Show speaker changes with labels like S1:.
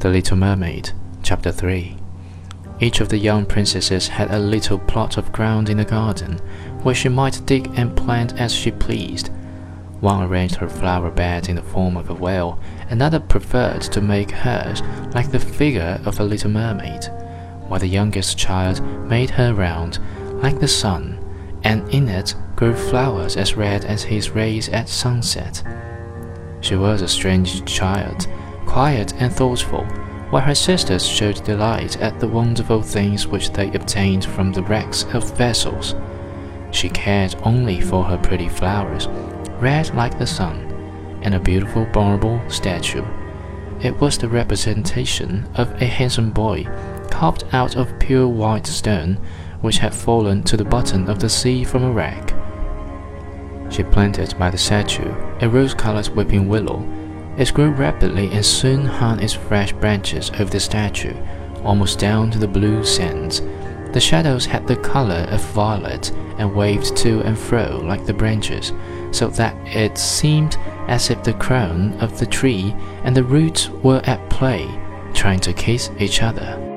S1: The Little Mermaid, Chapter 3 Each of the young princesses had a little plot of ground in the garden, where she might dig and plant as she pleased. One arranged her flower bed in the form of a whale, another preferred to make hers like the figure of a little mermaid, while the youngest child made her round, like the sun, and in it grew flowers as red as his rays at sunset. She was a strange child quiet and thoughtful, while her sisters showed delight at the wonderful things which they obtained from the wrecks of vessels. She cared only for her pretty flowers, red like the sun, and a beautiful marble statue. It was the representation of a handsome boy, carved out of pure white stone, which had fallen to the bottom of the sea from a wreck. She planted by the statue a rose-colored weeping willow it grew rapidly and soon hung its fresh branches over the statue, almost down to the blue sands. The shadows had the color of violet and waved to and fro like the branches, so that it seemed as if the crown of the tree and the roots were at play, trying to kiss each other.